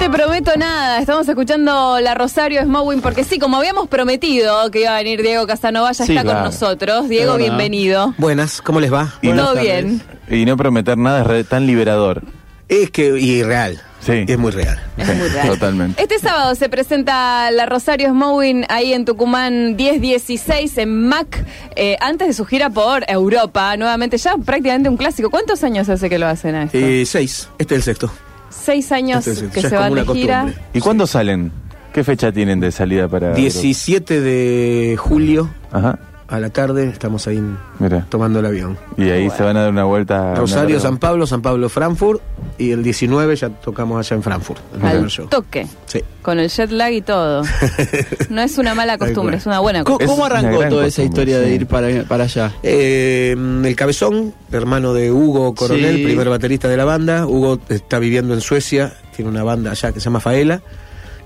te prometo nada. Estamos escuchando la Rosario Smowing porque sí, como habíamos prometido que iba a venir Diego Casanova, ya Sí, está claro. con nosotros. Diego, bienvenido. Buenas, ¿cómo les va? Y Todo tardes. bien. Y no prometer nada es re- tan liberador. Es que, y real. Sí. Es muy real. Es muy raro. Totalmente. Este sábado se presenta la Rosario Smowing ahí en Tucumán 1016 en MAC, eh, antes de su gira por Europa. Nuevamente, ya prácticamente un clásico. ¿Cuántos años hace que lo hacen a esto? Eh, seis, este es el sexto. Seis años que se van de gira. costumbre. ¿Y cuándo salen? ¿Qué fecha tienen de salida para.? 17 de julio Ajá. a la tarde estamos ahí Mira. tomando el avión. Y ahí se van a dar una vuelta. Rosario, una- San Pablo, San Pablo, Frankfurt y el 19 ya tocamos allá en Frankfurt. el primer Al show. toque. Sí. Con el jet lag y todo. No es una mala costumbre, es una buena ¿Cómo, costumbre. cómo arrancó toda esa historia de ir para, para allá? Eh, el Cabezón, hermano de Hugo Coronel, Sí. primer baterista de la banda. Hugo está viviendo en Suecia, tiene una banda allá que se llama Faela.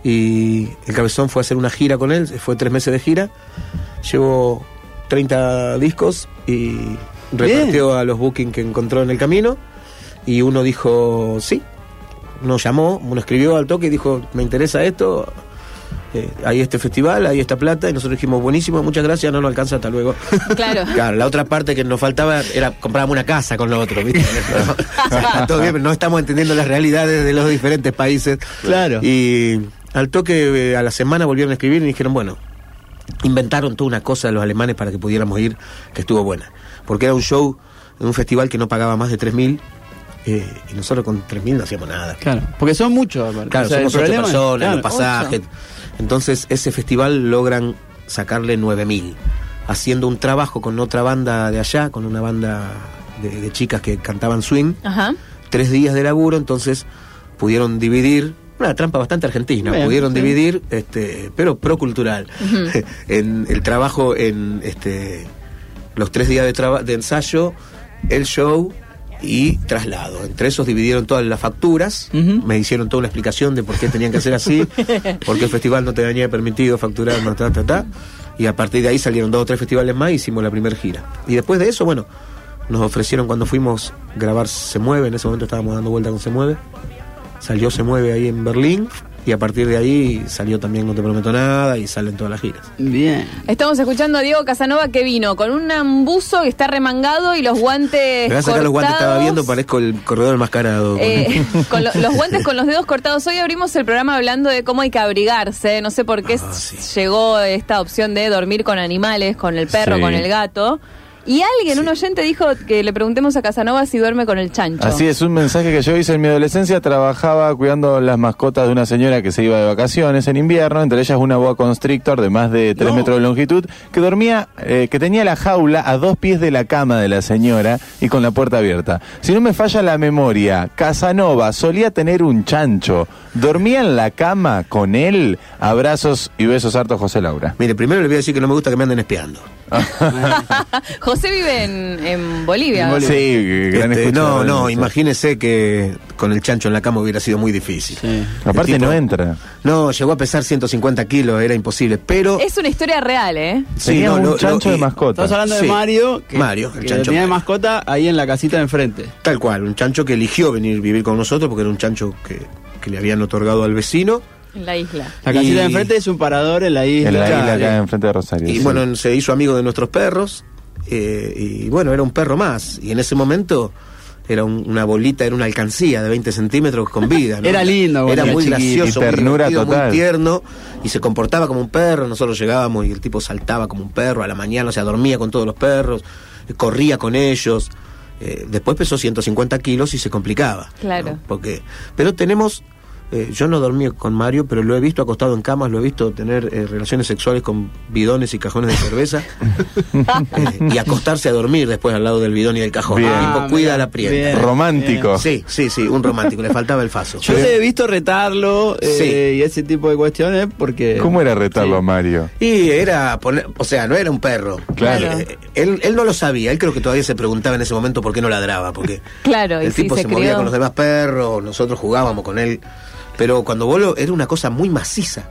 Y el Cabezón fue a hacer una gira con él, fue tres meses de gira. Llevó 30 discos y repartió a los bookings que encontró en el camino. Y uno dijo sí, nos llamó, uno escribió al toque y dijo: Me interesa esto. eh, hay este festival, hay esta plata. Y nosotros dijimos: Buenísimo, muchas gracias, no nos alcanza, hasta luego. Claro. Claro, la otra parte que nos faltaba era comprábamos una casa con lo otro, ¿viste? No, todo bien, pero no estamos entendiendo las realidades de los diferentes países. Claro. Y al toque, eh, a la semana volvieron a escribir y dijeron, bueno, inventaron toda una cosa los alemanes para que pudiéramos ir, que estuvo buena. Porque era un show un festival que no pagaba más de 3.000 eh, y nosotros con 3.000 no hacíamos nada. Claro, porque son muchos. Claro, O sea, el somos ocho personas, claro. los pasajes. Entonces, ese festival logran sacarle 9000, haciendo un trabajo con otra banda de allá, con una banda de, de chicas que cantaban swing. Ajá. Tres días de laburo, entonces pudieron dividir. Una trampa bastante argentina, Bien, pudieron sí. dividir, este, pero procultural, en el trabajo en este, los tres días de, de ensayo, el show y traslado. Entre esos dividieron todas las facturas, me hicieron toda una explicación de por qué tenían que hacer así, porque el festival no te había permitido facturar, ta, ta, ta. Y a partir de ahí salieron dos o tres festivales más y hicimos la primera gira. Y después de eso, bueno, nos ofrecieron cuando fuimos grabar Se Mueve, en ese momento estábamos dando vuelta con Se Mueve. Salió Se Mueve ahí en Berlín y a partir de ahí salió también No Te Prometo Nada y salen todas las giras. Bien. Estamos escuchando a Diego Casanova que vino con un ambuzo que está remangado y los guantes. Me voy a sacar los guantes, estaba viendo, parezco el corredor enmascarado. Eh, con lo- los guantes con los dedos cortados. Hoy abrimos el programa hablando de cómo hay que abrigarse. No sé por qué Ah, sí. llegó esta opción de dormir con animales, con el perro, Sí. con el gato. Y alguien, un oyente, dijo que le preguntemos a Casanova si duerme con el chancho. Así es, un mensaje que yo hice en mi adolescencia. Trabajaba cuidando las mascotas de una señora que se iba de vacaciones en invierno, entre ellas una boa constrictor de más de 3 No. metros de longitud, que dormía, eh, que tenía la jaula a dos pies de la cama de la señora y con la puerta abierta. Si no me falla la memoria, Casanova solía tener un chancho. ¿Dormía en la cama con él? Abrazos y besos hartos, José Laura. Mire, primero le voy a decir que no me gusta que me anden espiando. José vive en, en Bolivia. Sí, gran Este, no, no, imagínese que con el chancho en la cama hubiera sido muy difícil. Sí. Aparte tipo- no entra. No, llegó a pesar 150 kilos, era imposible, pero... Es una historia real, ¿eh? Sí, Tenía no, un lo- chancho lo- de mascota. Estamos hablando Sí. de Mario, que, Mario, el que chancho tenía de mascota ahí en la casita de enfrente. Tal cual, un chancho que eligió venir a vivir con nosotros porque era un chancho que, que le habían otorgado al vecino. En la isla. La casita Y- de enfrente es un parador en la isla. En la isla acá enfrente de Rosario. Y sí. bueno, se hizo amigo de nuestros perros. eh, y bueno, era un perro más. Y en ese momento era un- una bolita, era una alcancía de 20 centímetros con vida. ¿no? Era lindo, Era era muy gracioso, y ternura muy, divertido, total. muy tierno. Y se comportaba como un perro. Nosotros llegábamos y el tipo saltaba como un perro a la mañana, o sea, dormía con todos los perros, eh, corría con ellos. Eh, después pesó 150 kilos y se complicaba. Claro. ¿no? Porque, pero tenemos, eh, yo no dormí con Mario, pero lo he visto acostado en camas, lo he visto tener eh, relaciones sexuales con bidones y cajones de cerveza eh, y acostarse a dormir después al lado del bidón y del cajón. Bien. El tipo Ah, cuida la prieta. bien. Romántico. Sí, sí, sí, un romántico, le faltaba el faso. Yo te he visto retarlo eh, Sí. y ese tipo de cuestiones porque... ¿Cómo era retarlo Sí. a Mario? Y era poner, o sea, no era un perro. Claro. Él, él no lo sabía, él creo que todavía se preguntaba en ese momento por qué no ladraba, porque Claro, y el sí, tipo se se, movía crió. con los demás perros, nosotros jugábamos con él, pero cuando vos lo, era una cosa muy maciza.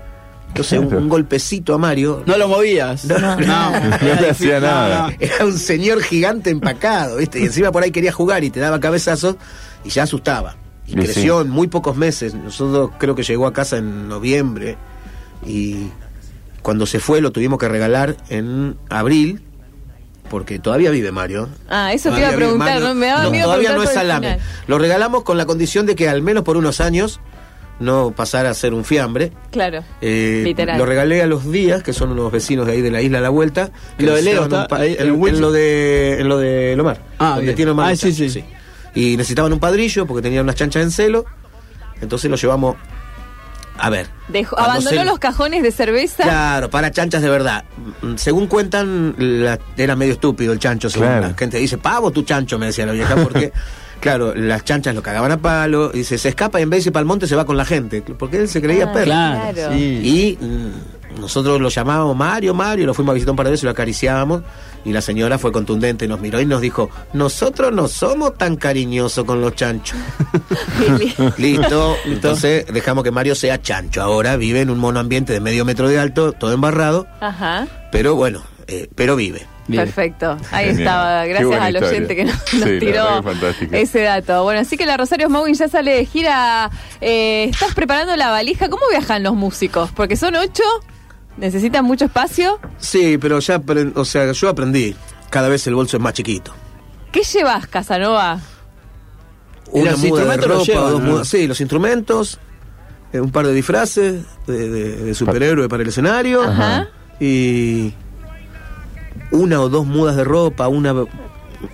Entonces, un, golpecito a Mario. No lo movías. No, no, no. No le hacía nada. Era un señor gigante empacado, ¿viste? Y encima por ahí quería jugar y te daba cabezazos y ya asustaba. y Y creció sí. en muy pocos meses. Nosotros creo que llegó a casa en noviembre y cuando se fue lo tuvimos que regalar en abril porque todavía vive Mario. Ah, eso te iba a Todavía preguntar, Mario. ¿no? Me daba No, miedo Todavía no es salame. Lo regalamos con la condición de que al menos por unos años no pasara a ser un fiambre. Claro. Eh, Literal. Lo regalé a los días, que son unos vecinos de ahí de la isla a la vuelta. ¿Y lo de Leo necesitaban está ahí en lo de en lo de Lomar. Ah, donde bien. tiene Omar Ah, sí, chanchos, sí. Y necesitaban un padrillo porque tenían unas chanchas en celo. Entonces lo llevamos. A ver. Dejó- abandonó se- los cajones de cerveza. Claro, para chanchas de verdad. Mm, Según cuentan, la- era medio estúpido el chancho. Según Claro. la gente dice, pavo tu chancho, me decía la vieja, porque, claro, las chanchas lo cagaban a palo. Y dice, se escapa y en vez de ir para el monte se va con la gente. Porque él se creía Ah, perro. Claro, sí. Y mm, nosotros lo llamábamos Mario, Mario, lo fuimos a visitar un par de veces, lo acariciábamos. Y la señora fue contundente, nos miró y nos dijo, nosotros no somos tan cariñosos con los chanchos. Listo, entonces dejamos que Mario sea chancho. Ahora vive en un monoambiente de medio metro de alto, todo embarrado, Ajá. pero bueno, eh, pero vive. Bien. Perfecto. Ahí Genial. estaba. Gracias al oyente que nos, tiró ese dato. Bueno, así que la Rosario Mowin ya sale de gira. Eh, ¿Estás preparando la valija? ¿Cómo viajan los músicos? Porque son ocho. ¿Necesitan mucho espacio? Sí, pero ya, o sea, yo aprendí, cada vez el bolso es más chiquito. ¿Qué llevas, Casanova? Una los muda de los llevan, dos ¿no? mudas- sí, los instrumentos, eh, un par de disfraces de, de- de superhéroe para el escenario Ajá. y una o dos mudas de ropa, una, un-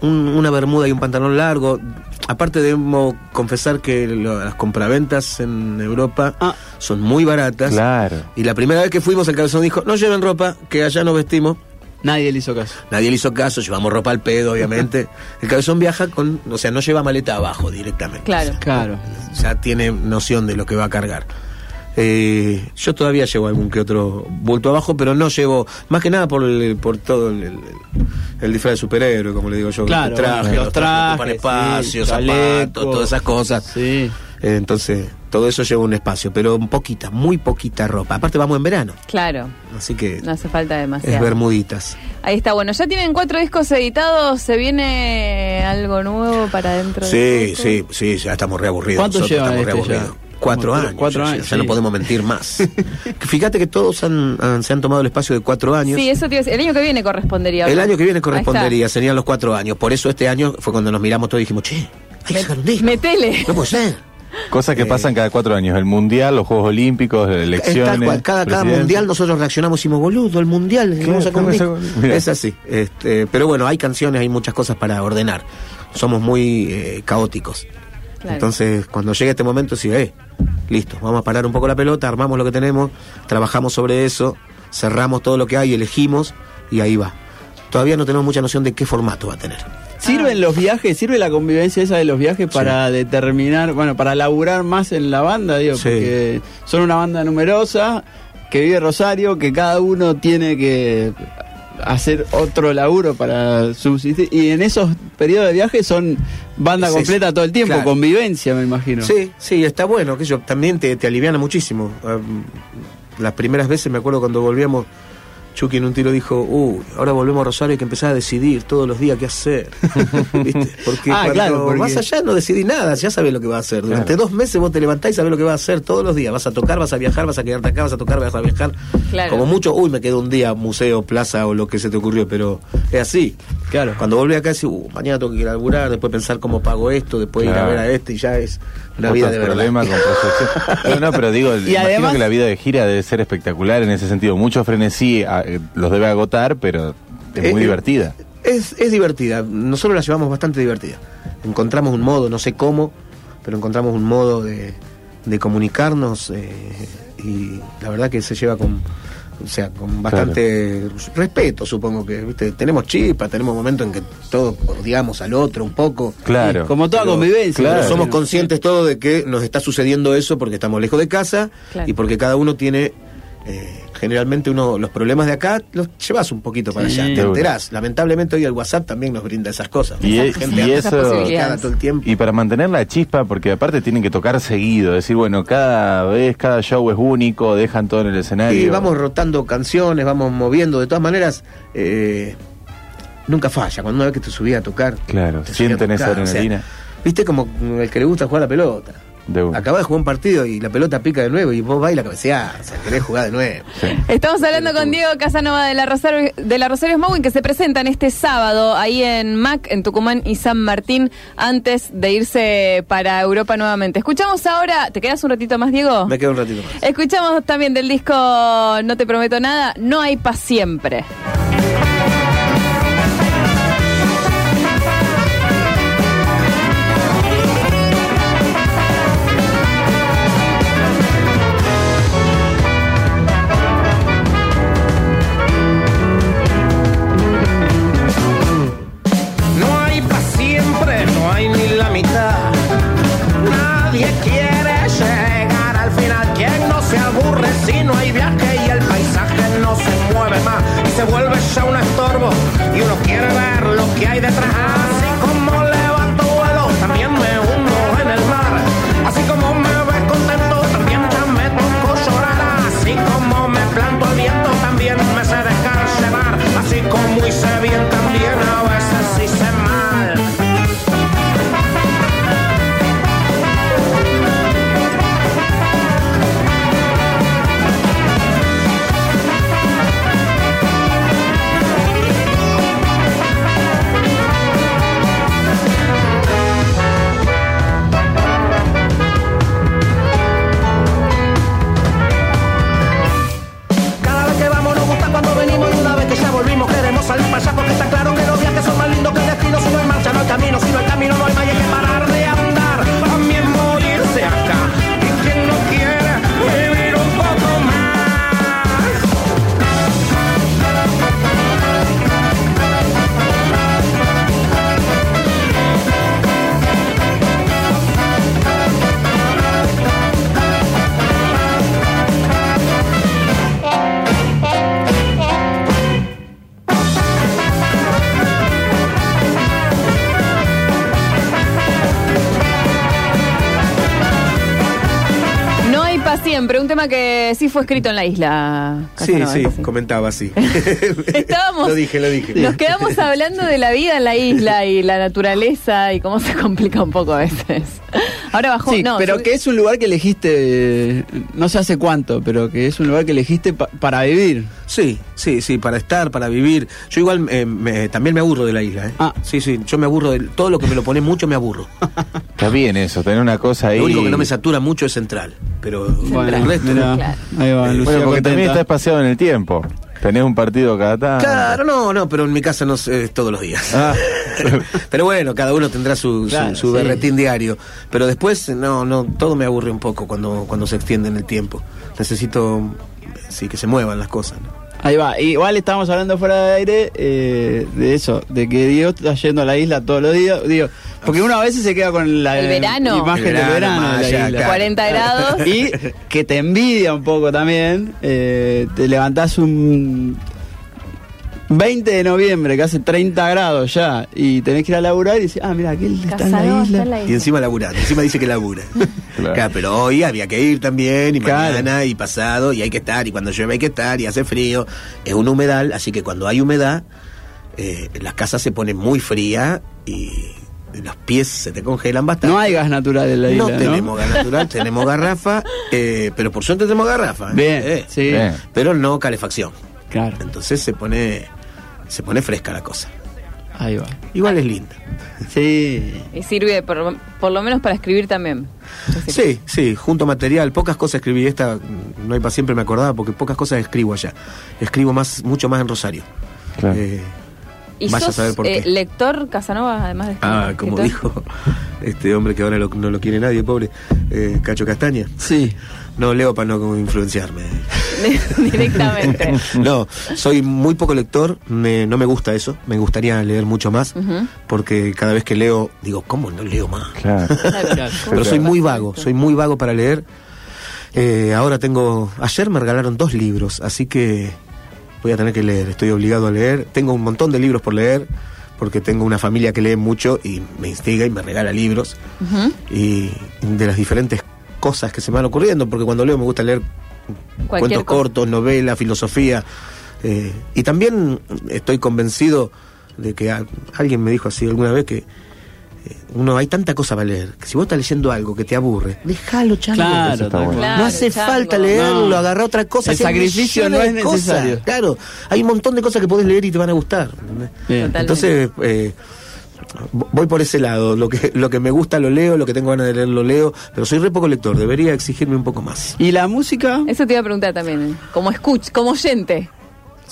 una bermuda y un pantalón largo. Aparte debo confesar que lo- las compraventas en Europa Ah. son muy baratas. Claro. Y la primera vez que fuimos el cabezón dijo, no lleven ropa, que allá nos vestimos. Nadie le hizo caso. Nadie le hizo caso, llevamos ropa al pedo, obviamente. el cabezón viaja con, o sea, no lleva maleta abajo directamente. Claro. Claro. Ya tiene noción de lo que va a cargar. Eh, yo todavía llevo algún que otro bulto abajo, pero no llevo, más que nada por, el- por todo el, el- el disfraz de superhéroe, como le digo yo. Claro, el traje, los los trajes, ocupan trajes, espacio, sí, zapatos, todas esas cosas. Sí. Eh, entonces, todo eso lleva un espacio, pero poquita, muy poquita ropa. Aparte vamos en verano, Claro. así que No hace falta es demasiado. bermuditas. Ahí está. Bueno, ya tienen cuatro discos editados. ¿Se viene algo nuevo para dentro Sí, de sí, sí, ya estamos reaburridos. ¿Cuánto llevan estamos este Cuatro años. cuatro ya, años, ya no podemos mentir más. Fíjate que todos han- han- se han tomado el espacio de cuatro años. Sí, eso te. El año que viene correspondería. El año que viene correspondería, serían los cuatro años. Por eso este año fue cuando nos miramos todos y dijimos, che, hay que sacar un disco. Metele. No puede ser. Cosas que Eh, pasan cada cuatro años. El mundial, los Juegos Olímpicos, las elecciones. cual, cada, cada mundial nosotros reaccionamos y decimos, boludo, el mundial, vamos a sacar un ¿cómo disco". se- Mira. Es así. Este, pero bueno, hay canciones, hay muchas cosas para ordenar. Somos muy eh, caóticos. Claro. Entonces, cuando llegue este momento, sí, eh, listo, vamos a parar un poco la pelota, armamos lo que tenemos, trabajamos sobre eso, cerramos todo lo que hay, elegimos y ahí va. Todavía no tenemos mucha noción de qué formato va a tener. ¿Sirven los viajes, sirve la convivencia esa de los viajes para determinar, bueno, para laburar más en la banda, digo, Sí. porque son una banda numerosa que vive Rosario, que cada uno tiene que hacer otro laburo para subsistir y en esos periodos de viaje son banda Es completa eso, todo el tiempo, claro. convivencia, me imagino. Sí, sí, está bueno, que yo también te, te aliviana muchísimo. Um, las primeras veces me acuerdo cuando volvíamos, Chucky en un tiro dijo, uy, ahora volvemos a Rosario hay que empezar a decidir todos los días qué hacer. ¿Viste? Porque Ah, cuando claro, porque- vas allá no decidís nada, ya sabés lo que vas a hacer. Durante dos meses vos te levantás y sabés lo que vas a hacer todos los días. Vas a tocar, vas a viajar, vas a quedarte acá, vas a tocar, vas a viajar. Claro. Como mucho, uy, me quedo un día, museo, plaza o lo que se te ocurrió, pero es así. Claro. Cuando volví acá, decís, uh, mañana tengo que ir a laburar, después pensar cómo pago esto, después ir a ver a este y ya es Otros vida de verdad. problemas con proyección. No, no, pero digo, imagino además- que la vida de gira debe ser espectacular en ese sentido. Mucho frenesí a- eh, los debe agotar, pero es Eh, muy eh, divertida. Es, es divertida, nosotros la llevamos bastante divertida. Encontramos un modo, no sé cómo, pero encontramos un modo de, de comunicarnos eh, y la verdad que se lleva con, o sea, con bastante respeto, supongo que, ¿viste? tenemos chispa, tenemos momentos en que todos odiamos al otro un poco. Claro. Como toda Pero- convivencia. claro. Pero somos conscientes todos de que nos está sucediendo eso porque estamos lejos de casa Claro. y porque cada uno tiene, eh, generalmente uno, los problemas de acá los llevas un poquito para Sí. allá, te enterás. Lamentablemente hoy el WhatsApp también nos brinda esas cosas. Y, Esas- gente y esas eso posibilidades. todo el tiempo. y para mantener la chispa porque aparte tienen que tocar seguido decir bueno cada vez cada show es único dejan todo en el escenario Y vamos rotando canciones, vamos moviendo. De todas maneras, eh, nunca falla. Cuando una vez que te subí a tocar, Claro, a sienten esa tocar, o sea, adrenalina. viste como el que le gusta jugar a la pelota. De. Acabas de jugar un partido y la pelota pica de nuevo y vos vas y la cabeceás, o sea, querés jugar de nuevo. Estamos hablando con Diego Casanova de la Rosario, de la Rosario Smowing que se presentan este sábado ahí en MAC, en Tucumán y San Martín, antes de irse para Europa nuevamente. Escuchamos ahora, ¿te quedas un ratito más, Diego? Me quedo un ratito más. Escuchamos también del disco No te prometo nada, No hay pa' siempre. Siempre, un tema que sí fue escrito en la isla. Sí, sí, eso comentaba así. Estábamos- Lo dije, lo dije. Nos quedamos hablando de la vida en la isla y la naturaleza y cómo se complica un poco a veces. Ahora bajó, Sí, no, pero que es un lugar que elegiste, no sé hace cuánto, pero que es un lugar que elegiste pa- para vivir. Sí, sí, sí, para estar, para vivir. Yo igual eh, me- también me aburro de la isla. ¿eh? Ah. Sí, sí, yo me aburro de todo lo que me lo pone mucho me aburro. Está bien eso, tener una cosa ahí. Lo único que no me satura mucho es central, pero Bueno, el resto mirá, Claro. ahí va, Lucía Bueno, porque también está espaciado en el tiempo. Tenés un partido cada tanto. Claro, no, no, pero en mi casa no sé, es todos los días. Ah. pero bueno, cada uno tendrá su, su- Claro, su sí. berretín diario. Pero después, no, no, todo me aburre un poco cuando, cuando se extiende en el tiempo. Necesito, sí, que se muevan las cosas. ¿no? Ahí va, igual estábamos hablando fuera de aire eh, de eso, de que Diego está yendo a la isla todos los días. Digo, porque uno a veces se queda con la El verano. imagen El del verano, verano de la isla. claro. 40 grados. Y que te envidia un poco también. eh, te levantás un 20 de noviembre, que hace 30 grados ya, y tenés que ir a laburar y decís, ah, mira, aquel está en la isla. Y encima laburar, encima dice que labura. Claro. Claro, pero hoy había que ir también, y Claro. mañana, y pasado, y hay que estar, y cuando llueve hay que estar, y hace frío. Es un humedal, así que cuando hay humedad, eh, las casas se ponen muy frías y los pies se te congelan bastante. No hay gas natural en la isla. No No, tenemos gas natural, tenemos garrafa, eh, pero por suerte tenemos garrafa. ¿eh? Bien, Eh, sí, Bien. Pero no calefacción. claro. Entonces se pone, se pone fresca la cosa. Ahí va. Igual es linda. Sí. Y sirve por, por lo menos para escribir también. Sí, sí, junto material, pocas cosas escribí. Esta mm, no hay para siempre me acordaba porque pocas cosas escribo allá. Escribo más, mucho más en Rosario. Claro. Eh, ¿Y Vaya a saber por eh, qué. lector Casanova, además de ah, como escritor? dijo este hombre que ahora lo- no lo quiere nadie, pobre, eh, Cacho Castaña. Sí. No leo para no influenciarme. Directamente. No, soy muy poco lector, me- no me gusta eso, me gustaría leer mucho más, porque cada vez que leo, digo, ¿cómo no leo más? Claro. Claro. Pero soy muy vago, soy muy vago para leer. Eh, ahora tengo, ayer me regalaron dos libros, así que voy a tener que leer, estoy obligado a leer. Tengo un montón de libros por leer, porque tengo una familia que lee mucho y me instiga y me regala libros. Y de las diferentes cosas que se me van ocurriendo, porque cuando leo me gusta leer cuentos cortos, novelas, filosofía. eh, y también estoy convencido de que a- alguien me dijo así alguna vez que eh, uno hay tanta cosa para leer, que si vos estás leyendo algo que te aburre, déjalo, chango. Claro, bueno. no hace chango. falta leerlo, No. agarrar otra cosa. El sacrificio no de es cosas. necesario. Claro, hay un montón de cosas que podés leer y te van a gustar. Entonces, eh, voy por ese lado. Lo que, lo que me gusta lo leo, lo que tengo ganas de leer lo leo, pero soy re poco lector, debería exigirme un poco más. ¿Y la música? Eso te iba a preguntar también, ¿eh? como escuch, como oyente.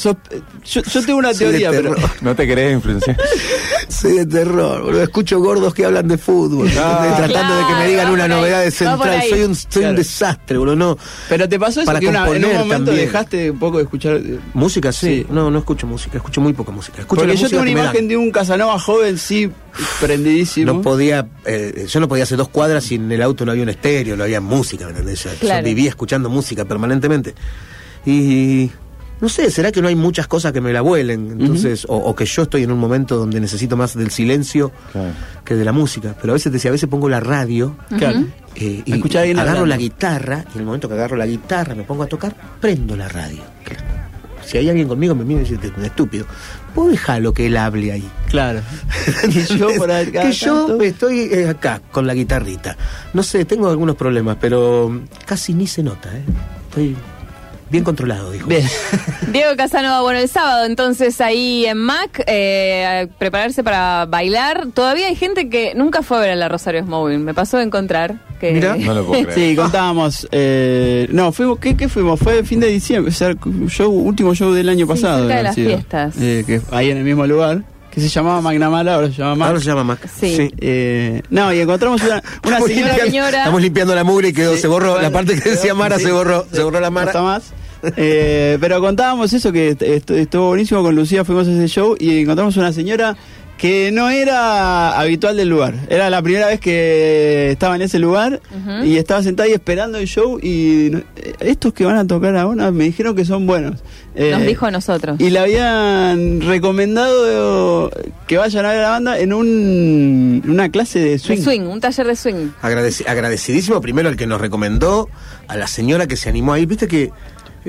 Eh, yo, yo tengo una Soy teoría, pero... ¿No te querés influenciar? Soy de terror, boludo. Escucho gordos que hablan de fútbol, Ah. tratando de que me digan una ahí, novedad de central. Soy un, soy un desastre, boludo. No. Pero te pasó eso Para que una- en un componer momento también. dejaste un poco de escuchar... eh, Música, sí. Sí. No, no escucho música. Escucho muy poca música. Escucho Porque yo música tengo una imagen de un Casanova joven, sí, prendidísimo. No podía, eh, yo no podía hacer dos cuadras y en el auto no había un estéreo, no había música, ¿me entendés? Yo, vivía escuchando música permanentemente. Y no sé, será que no hay muchas cosas que me la vuelen, entonces, o, o que yo estoy en un momento donde necesito más del silencio Claro. que de la música. Pero a veces decía, a veces pongo la radio eh, y agarro hablando. la guitarra, y en el momento que agarro la guitarra me pongo a tocar, prendo la radio. Si hay alguien conmigo me mira y dice, "Este es un estúpido. Vos dejalo que él hable ahí. Claro. y yo por ahí cada que yo tanto- estoy eh, acá con la guitarrita. No sé, tengo algunos problemas, pero casi ni se nota, ¿eh? Estoy bien controlado, dijo. Bien. Diego Casanova, bueno, el sábado entonces ahí en Mac, eh, a prepararse para bailar. Todavía hay gente que nunca fue a ver a la Rosario Smowing. Me pasó de encontrar que... Mira. No lo puedo creer. Sí, contábamos. eh, no, fuimos, ¿qué, ¿qué fuimos? Fue fin de diciembre, o sea, show, último show del año Sí, pasado. cerca de las sido. fiestas. Eh, que ahí en el mismo lugar, que se llamaba Magnamala, ahora se llama Mac. Ahora se llama Mac. Sí. Eh, no, y encontramos una, una Estamos señora. limpiando- señora- Estamos limpiando la mugre y quedó, Sí, se borró. bueno, la parte que decía Mara sí, se borró. sí, Se borró la no Mara. está más. Eh, pero contábamos eso, que est- est- estuvo buenísimo con Lucía, fuimos a ese show y encontramos una señora que no era habitual del lugar. Era la primera vez que estaba en ese lugar y estaba sentada ahí esperando el show y eh, estos que van a tocar ahora me dijeron que son buenos. Eh, Nos dijo a nosotros. y le habían recomendado que vayan a ver a la banda en un, una clase de swing. De swing, un taller de swing. Agradeci- agradecidísimo primero al que nos recomendó, a la señora que se animó a ir. Viste que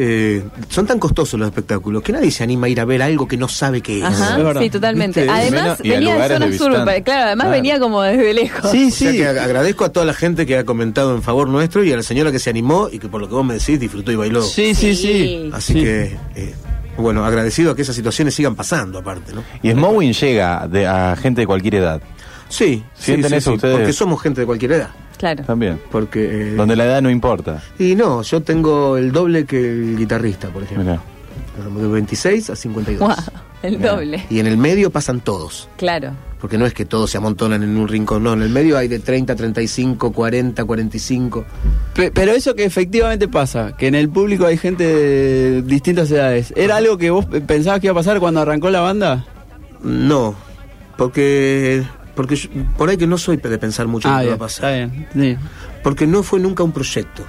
eh, son tan costosos los espectáculos que nadie se anima a ir a ver algo que no sabe qué es. Ajá, es sí, totalmente. ¿Viste? Además, y venía de zona de sur, claro, además Claro. venía como desde lejos. Sí, O sea sí. que ag- agradezco a toda la gente que ha comentado en favor nuestro y a la señora que se animó y que por lo que vos me decís disfrutó y bailó. Sí, sí, sí. Sí. Así Sí. que, eh, bueno, agradecido a que esas situaciones sigan pasando aparte, ¿no? Y Smowing llega de- a gente de cualquier edad. Sí, ¿Sienten sí, eso sí, ustedes? Porque somos gente de cualquier edad. Claro. También. Porque. eh, Donde la edad no importa. Y no, yo tengo el doble que el guitarrista, por ejemplo. Mirá. De 26 a 52. Guau, el doble. Y en el medio pasan todos. Claro. Porque no es que todos se amontonan en un rincón, no. En el medio hay de 30, 35, 40, 45. Pe- Pero eso que efectivamente pasa, que en el público hay gente de distintas edades, ¿era algo que vos pensabas que iba a pasar cuando arrancó la banda? No, porque. Porque yo- por ahí que no soy de pensar mucho en lo que va a está pasar. bien. sí. Porque no fue nunca un proyecto.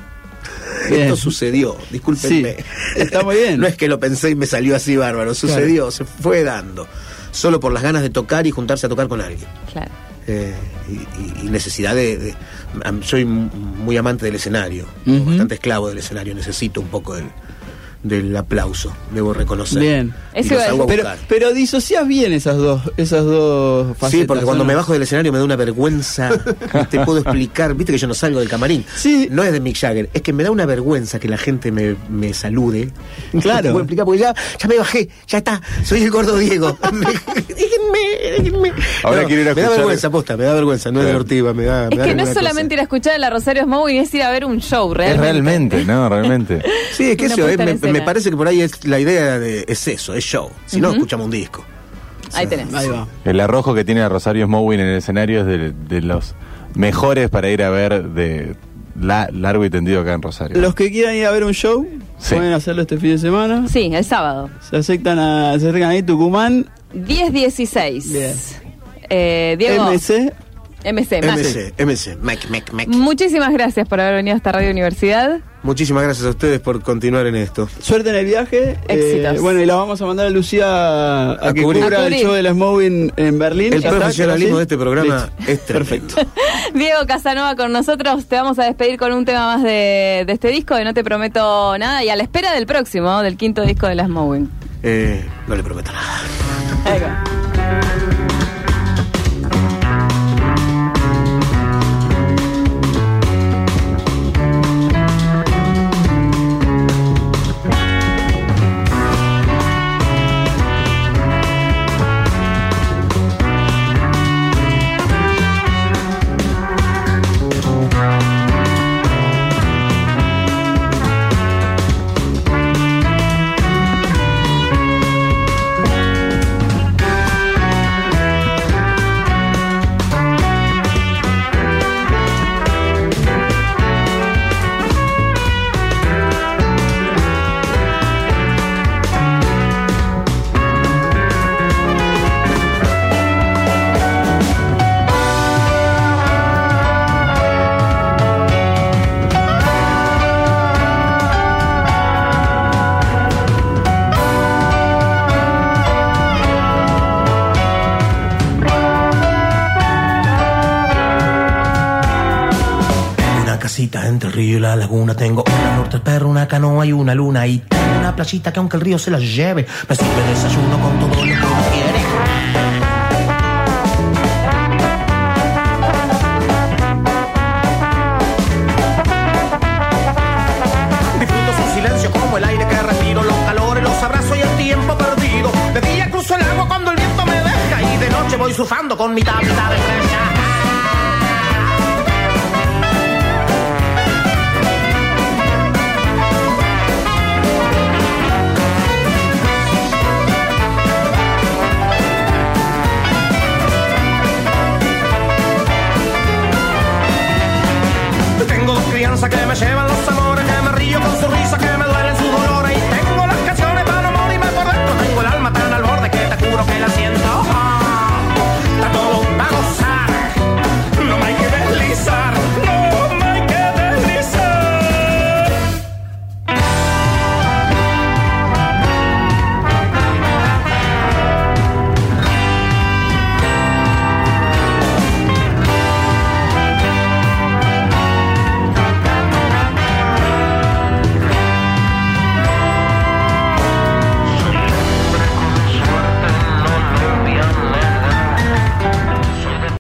Bien. Esto sucedió, discúlpenme. Sí, está muy bien. no es que lo pensé y me salió así bárbaro, sucedió, se fue dando. Solo por las ganas de tocar y juntarse a tocar con alguien. Claro. Eh, y, necesidad de, de- Soy muy amante del escenario, bastante esclavo del escenario, necesito un poco del, del aplauso, debo reconocer. Bien. Eso Pero, buscar. pero disocias bien esas dos, esas dos facetas. Sí, porque cuando me bajo del escenario me da una vergüenza. No te puedo explicar. Viste que yo no salgo del camarín. Sí. No es de Mick Jagger. Es que me da una vergüenza que la gente me, me salude. Claro. No te puedo explicar porque ya, ya me bajé. Ya está. Soy el gordo Diego. déjenme, déjenme. Ahora quiero ir a Me da escuchar- vergüenza, posta. Me da vergüenza. No es. Ortiva. Me da, me Es da que no es solamente ir a escuchar a la Rosario Smowing, es ir a ver un show, Es realmente. realmente, ¿no? Realmente. Sí, es que eso. es- me, me parece que por ahí es la idea de, es eso. Es show. Si no, escuchamos un disco. Ahí tenés. Ahí va. El arrojo que tiene Rosario Smowing en el escenario es de, de los mejores para ir a ver de la- largo y tendido acá en Rosario. Los que quieran ir a ver un show, Sí. pueden hacerlo este fin de semana. Sí, el sábado. Se acercan a, se acercan ahí Tucumán, 10-16. Bien. Eh, Diego. MC. MC. MC, MC, Mac, Mac, Mac. Muchísimas gracias por haber venido a esta Radio Universidad. Muchísimas gracias a ustedes por continuar en esto. Suerte en el viaje. Éxitos. Eh, bueno, y la vamos a mandar a Lucía a, A que cubrir. cubra A el show de la Smowing en Berlín. El profesionalismo ¿Quedó de este programa Listo. es tremendo. Perfecto. Diego Casanova con nosotros. Te vamos a despedir con un tema más de, de este disco, de No Te Prometo Nada, y a la espera del próximo, del quinto disco de las Mowing. Eh, no le prometo nada. Perro, una y luna. Y una playita que aunque el río se la lleve, me sirve desayuno con todo lo que quiere. Disfruto su silencio como confianza que me llevan los amores, que me río con su risa, que me duelen sus dolores. Y tengo las canciones para no morirme por dentro, tengo el alma tan al borde que te juro que las